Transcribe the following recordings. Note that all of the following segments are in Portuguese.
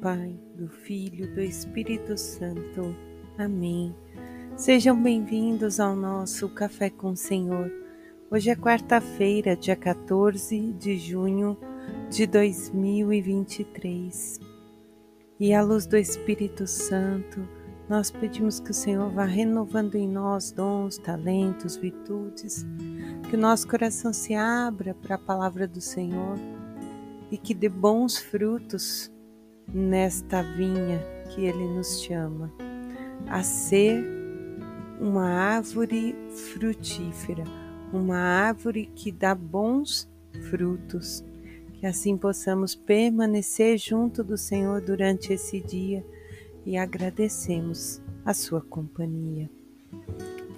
Pai, do Filho, do Espírito Santo. Amém. Sejam bem-vindos ao nosso Café com o Senhor. Hoje é quarta-feira, dia 14 de junho de 2023. E à luz do Espírito Santo, nós pedimos que o Senhor vá renovando em nós dons, talentos, virtudes, que o nosso coração se abra para a palavra do Senhor e que dê bons frutos nesta vinha que Ele nos chama, a ser uma árvore frutífera, uma árvore que dá bons frutos. Que assim possamos permanecer junto do Senhor durante esse dia e agradecemos a sua companhia.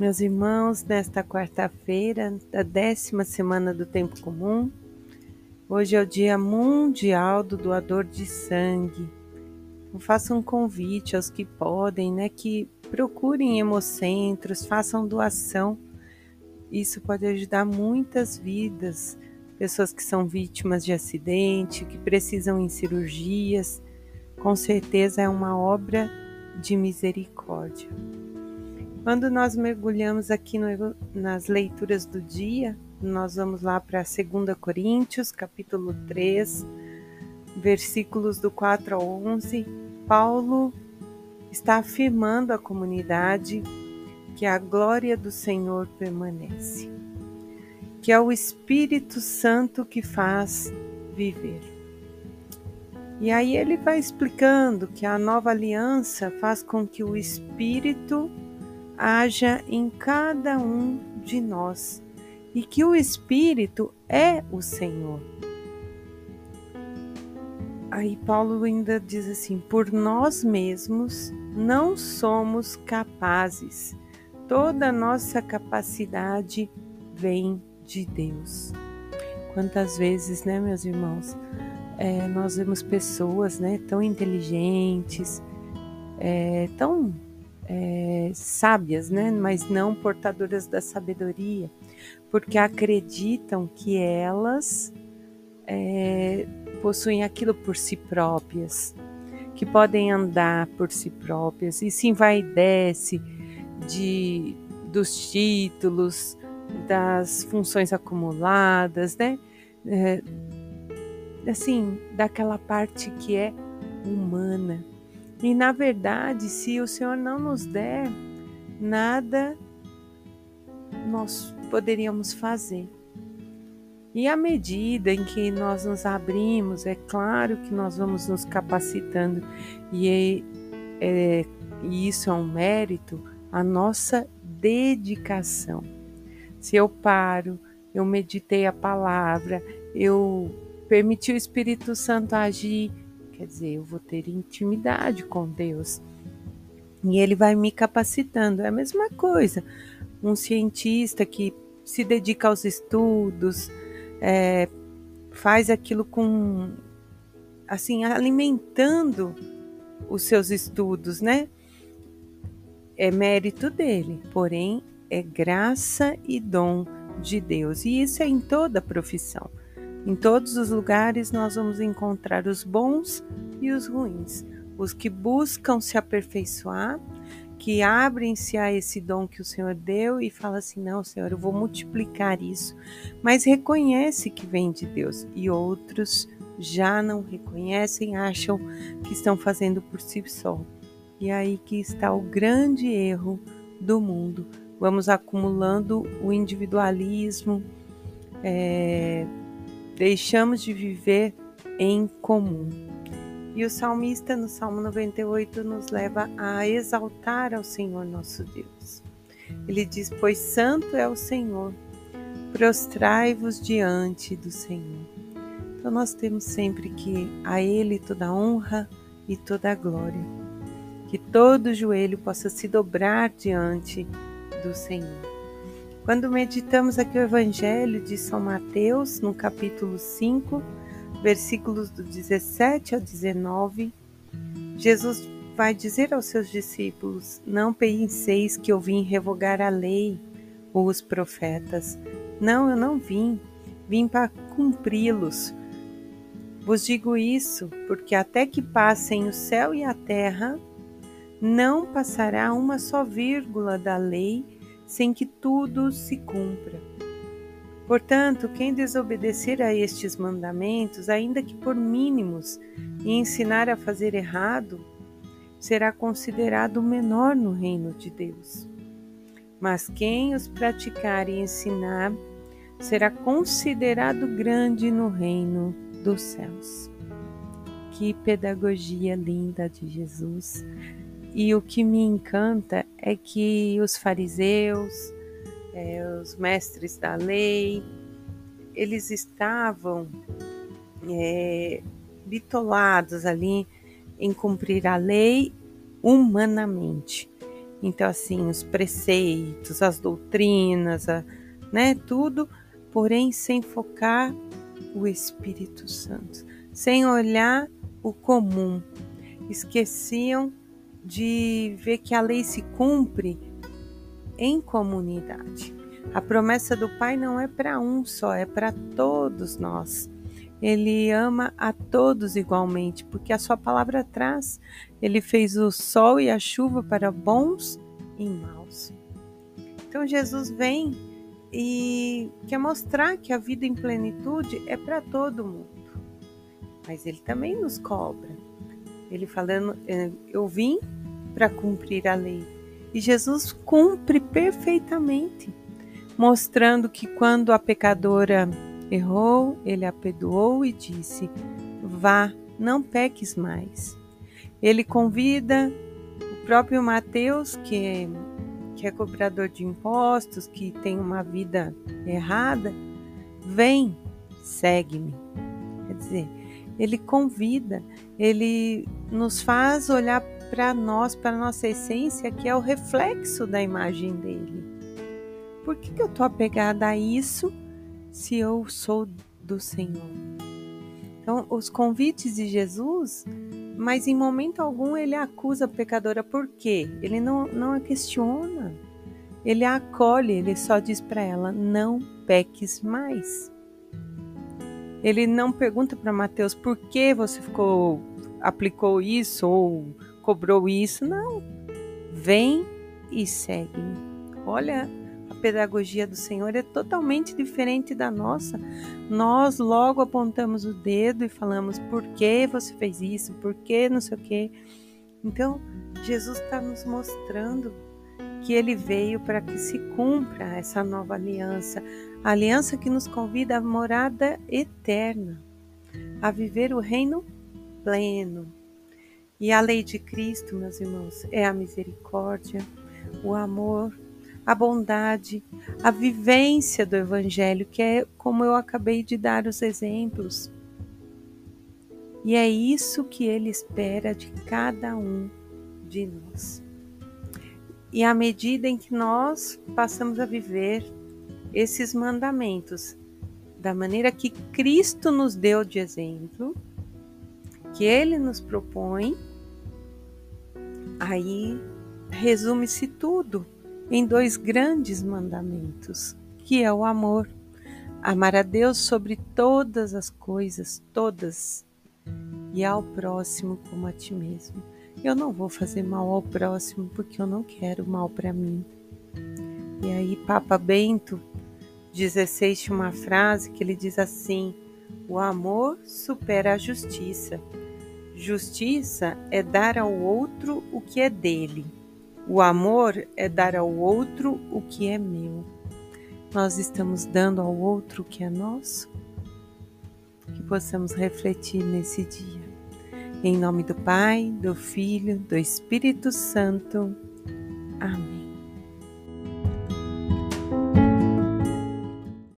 Meus irmãos, nesta quarta-feira da décima semana do Tempo Comum, Hoje é o Dia Mundial do Doador de Sangue. Eu faço um convite aos que podem, né, que procurem hemocentros, façam doação. Isso pode ajudar muitas vidas, pessoas que são vítimas de acidente, que precisam em cirurgias. Com certeza é uma obra de misericórdia. Quando nós mergulhamos aqui no, nas leituras do dia, nós vamos lá para 2 Coríntios, capítulo 3, versículos do 4 ao 11. Paulo está afirmando à comunidade que a glória do Senhor permanece, que é o Espírito Santo que faz viver. E aí ele vai explicando que a nova aliança faz com que o Espírito haja em cada um de nós e que o Espírito é o Senhor. Aí Paulo ainda diz assim: por nós mesmos não somos capazes, toda nossa capacidade vem de Deus. Quantas vezes, né, meus irmãos, é, nós vemos pessoas né, tão inteligentes, é, tão é, sábias, né, mas não portadoras da sabedoria porque acreditam que elas é, possuem aquilo por si próprias, que podem andar por si próprias e se envaidece de dos títulos, das funções acumuladas, né? É, assim, daquela parte que é humana. E na verdade, se o Senhor não nos der nada, nós poderíamos fazer. E à medida em que nós nos abrimos, é claro que nós vamos nos capacitando, e, é, é, e isso é um mérito, a nossa dedicação. Se eu paro, eu meditei a palavra, eu permiti o Espírito Santo agir, quer dizer, eu vou ter intimidade com Deus. E ele vai me capacitando. É a mesma coisa. Um cientista que se dedica aos estudos, é, faz aquilo com, assim, alimentando os seus estudos, né? É mérito dele, porém é graça e dom de Deus. E isso é em toda profissão. Em todos os lugares nós vamos encontrar os bons e os ruins, os que buscam se aperfeiçoar que abrem-se a esse dom que o Senhor deu e fala assim: "Não, Senhor, eu vou multiplicar isso". Mas reconhece que vem de Deus e outros já não reconhecem, acham que estão fazendo por si só. E aí que está o grande erro do mundo. Vamos acumulando o individualismo, é, deixamos de viver em comum. E o salmista, no Salmo 98, nos leva a exaltar ao Senhor nosso Deus. Ele diz: Pois santo é o Senhor, prostrai-vos diante do Senhor. Então nós temos sempre que a Ele toda honra e toda glória. Que todo joelho possa se dobrar diante do Senhor. Quando meditamos aqui o Evangelho de São Mateus, no capítulo 5, versículos do 17 ao 19, Jesus vai dizer aos seus discípulos: Não penseis que eu vim revogar a lei ou os profetas. Não, eu não vim. Vim para cumpri-los. Vos digo isso, porque até que passem o céu e a terra, não passará uma só vírgula da lei sem que tudo se cumpra. Portanto, quem desobedecer a estes mandamentos, ainda que por mínimos, e ensinar a fazer errado, será considerado menor no reino de Deus. Mas quem os praticar e ensinar, será considerado grande no reino dos céus. Que pedagogia linda de Jesus! E o que me encanta é que os fariseus, é, os mestres da lei, eles estavam é, bitolados ali em cumprir a lei humanamente. Então, assim, os preceitos, as doutrinas, a, né, tudo, porém sem focar o Espírito Santo, sem olhar o comum. Esqueciam de ver que a lei se cumpre em comunidade. A promessa do Pai não é para um só, é para todos nós. Ele ama a todos igualmente, porque a sua palavra traz. Ele fez o sol e a chuva para bons e maus. Então Jesus vem e quer mostrar que a vida em plenitude é para todo mundo. Mas ele também nos cobra. Ele falando, é, eu vim para cumprir a lei. E Jesus cumpre perfeitamente, mostrando que quando a pecadora errou, ele a perdoou e disse: Vá, não peques mais. Ele convida o próprio Mateus, que é que é cobrador de impostos, que tem uma vida errada, vem, segue-me. Quer dizer, ele convida, ele nos faz olhar para nós, para nossa essência, que é o reflexo da imagem dele. Por que, que eu estou apegada a isso se eu sou do Senhor? Então, os convites de Jesus, mas em momento algum ele acusa a pecadora, por quê? Ele não, não a questiona, ele a acolhe, ele só diz para ela: não peques mais. Ele não pergunta para Mateus por que você ficou aplicou isso ou cobrou isso, não. Vem e segue-me. Olha pedagogia do Senhor é totalmente diferente da nossa. Nós logo apontamos o dedo e falamos: por que você fez isso? Por que não sei o quê? Então, Jesus está nos mostrando que ele veio para que se cumpra essa nova aliança, a aliança que nos convida à morada eterna, a viver o reino pleno. E a lei de Cristo, meus irmãos, é a misericórdia, o amor, a bondade, a vivência do Evangelho, que é como eu acabei de dar os exemplos. E é isso que ele espera de cada um de nós. E à medida em que nós passamos a viver esses mandamentos da maneira que Cristo nos deu de exemplo, que ele nos propõe, aí resume-se tudo em dois grandes mandamentos, que é o amor. Amar a Deus sobre todas as coisas, todas, e ao próximo como a ti mesmo. Eu não vou fazer mal ao próximo porque eu não quero mal para mim. E aí, Papa Bento XVI tinha uma frase que ele diz assim: O amor supera a justiça. Justiça é dar ao outro o que é dele. O amor é dar ao outro o que é meu. Nós estamos dando ao outro o que é nosso? Que possamos refletir nesse dia. Em nome do Pai, do Filho, do Espírito Santo. Amém.